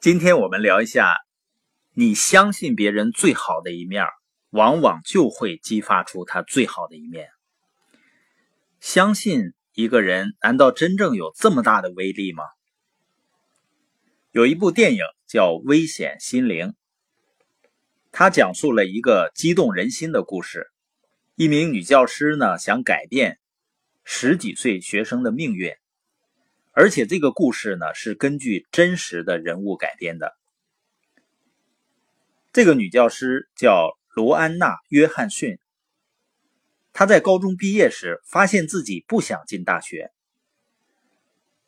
今天我们聊一下，你相信别人最好的一面，往往就会激发出他最好的一面。相信一个人，难道真正有这么大的威力吗？有一部电影叫《危险心灵》，它讲述了一个激动人心的故事。一名女教师呢，想改变十几岁学生的命运。而且这个故事呢是根据真实的人物改编的。这个女教师叫罗安娜·约翰逊。她在高中毕业时发现自己不想进大学，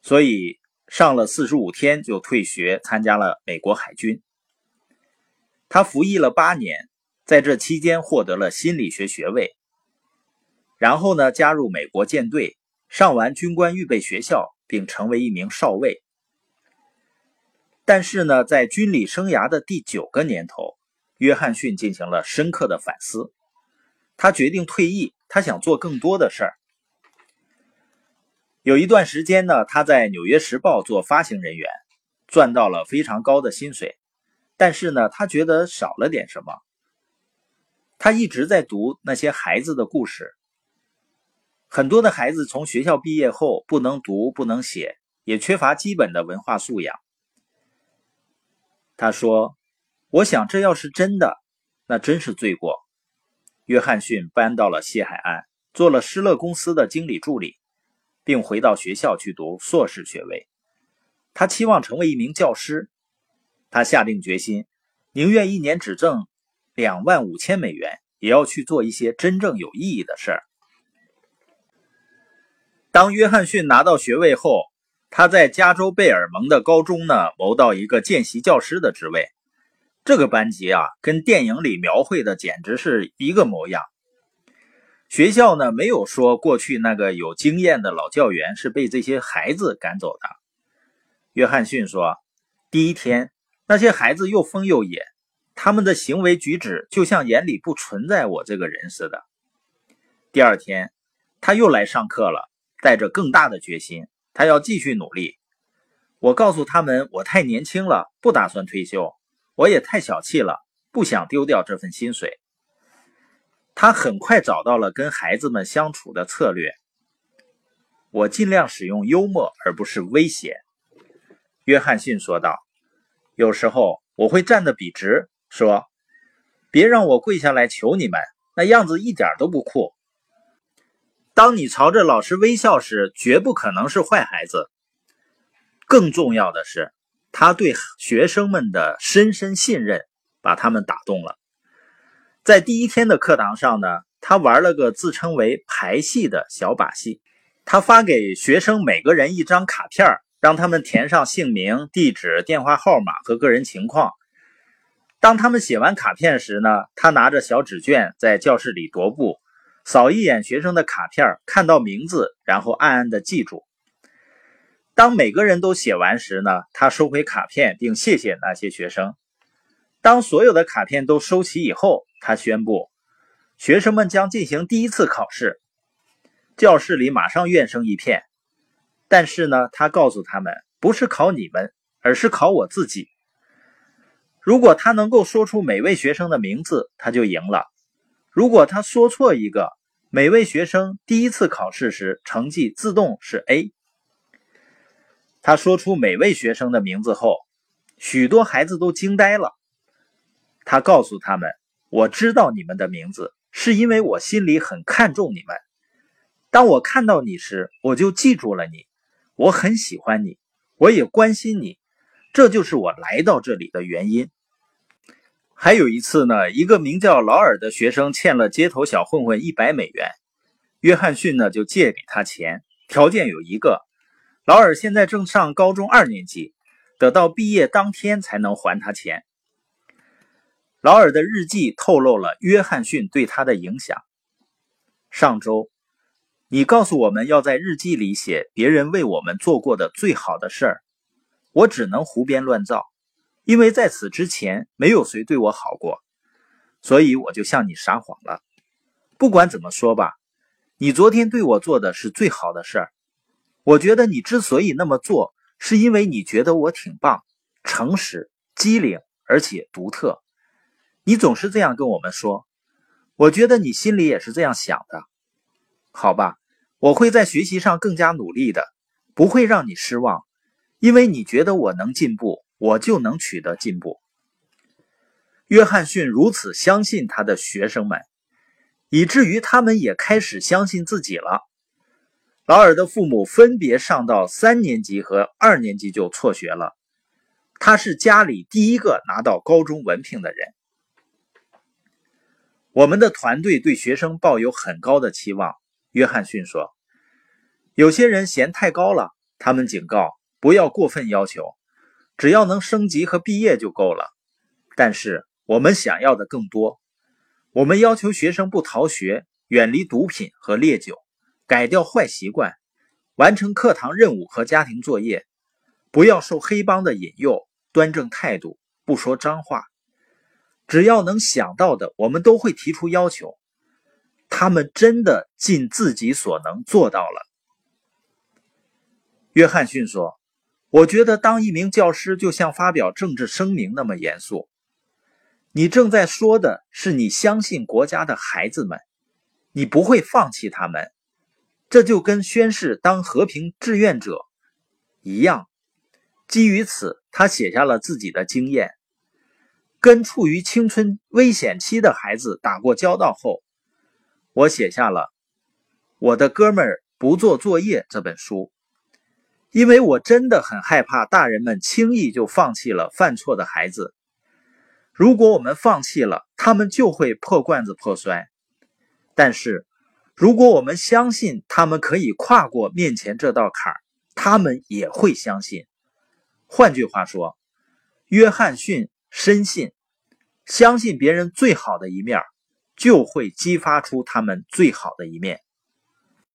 所以上了四十五天就退学，参加了美国海军。她服役了八年，在这期间获得了心理学学位，然后呢加入美国舰队，上完军官预备学校。并成为一名少尉，但是呢，在军旅生涯的第九个年头，约翰逊进行了深刻的反思。他决定退役，他想做更多的事儿。有一段时间呢，他在《纽约时报》做发行人员，赚到了非常高的薪水。但是呢，他觉得少了点什么。他一直在读那些孩子的故事。很多的孩子从学校毕业后不能读不能写，也缺乏基本的文化素养。他说：“我想这要是真的，那真是罪过。”约翰逊搬到了西海岸，做了施乐公司的经理助理，并回到学校去读硕士学位。他期望成为一名教师。他下定决心，宁愿一年只挣两万五千美元，也要去做一些真正有意义的事儿。当约翰逊拿到学位后，他在加州贝尔蒙的高中呢谋到一个见习教师的职位。这个班级啊，跟电影里描绘的简直是一个模样。学校呢没有说过去那个有经验的老教员是被这些孩子赶走的。约翰逊说，第一天那些孩子又疯又野，他们的行为举止就像眼里不存在我这个人似的。第二天他又来上课了。带着更大的决心，他要继续努力。我告诉他们，我太年轻了，不打算退休。我也太小气了，不想丢掉这份薪水。他很快找到了跟孩子们相处的策略。我尽量使用幽默，而不是威胁。约翰逊说道：“有时候我会站得笔直，说：‘别让我跪下来求你们，那样子一点都不酷。’”当你朝着老师微笑时，绝不可能是坏孩子。更重要的是，他对学生们的深深信任把他们打动了。在第一天的课堂上呢，他玩了个自称为“排戏”的小把戏。他发给学生每个人一张卡片，让他们填上姓名、地址、电话号码和个人情况。当他们写完卡片时呢，他拿着小纸卷在教室里踱步。扫一眼学生的卡片，看到名字，然后暗暗的记住。当每个人都写完时呢，他收回卡片，并谢谢那些学生。当所有的卡片都收齐以后，他宣布，学生们将进行第一次考试。教室里马上怨声一片。但是呢，他告诉他们，不是考你们，而是考我自己。如果他能够说出每位学生的名字，他就赢了。如果他说错一个，每位学生第一次考试时成绩自动是 A。他说出每位学生的名字后，许多孩子都惊呆了。他告诉他们：“我知道你们的名字，是因为我心里很看重你们。当我看到你时，我就记住了你。我很喜欢你，我也关心你，这就是我来到这里的原因。”还有一次呢，一个名叫劳尔的学生欠了街头小混混一百美元，约翰逊呢就借给他钱，条件有一个：劳尔现在正上高中二年级，得到毕业当天才能还他钱。劳尔的日记透露了约翰逊对他的影响。上周，你告诉我们要在日记里写别人为我们做过的最好的事儿，我只能胡编乱造。因为在此之前没有谁对我好过，所以我就向你撒谎了。不管怎么说吧，你昨天对我做的是最好的事儿。我觉得你之所以那么做，是因为你觉得我挺棒，诚实、机灵，而且独特。你总是这样跟我们说，我觉得你心里也是这样想的。好吧，我会在学习上更加努力的，不会让你失望，因为你觉得我能进步，我就能取得进步。约翰逊如此相信他的学生们，以至于他们也开始相信自己了。劳尔的父母分别上到三年级和二年级就辍学了，他是家里第一个拿到高中文凭的人。我们的团队对学生抱有很高的期望，约翰逊说：“有些人嫌太高了，他们警告不要过分要求，只要能升级和毕业就够了。但是。”我们想要的更多。我们要求学生不逃学，远离毒品和烈酒，改掉坏习惯，完成课堂任务和家庭作业，不要受黑帮的引诱，端正态度，不说脏话。只要能想到的，我们都会提出要求。他们真的尽自己所能做到了。约翰逊说：“我觉得当一名教师就像发表政治声明那么严肃。”你正在说的是你相信国家的孩子们，你不会放弃他们，这就跟宣誓当和平志愿者一样。基于此，他写下了自己的经验。跟处于青春危险期的孩子打过交道后，我写下了《我的哥们儿不做作业》这本书，因为我真的很害怕大人们轻易就放弃了犯错的孩子。如果我们放弃了，他们就会破罐子破摔。但是，如果我们相信他们可以跨过面前这道坎儿，他们也会相信。换句话说，约翰逊深信，相信别人最好的一面，就会激发出他们最好的一面。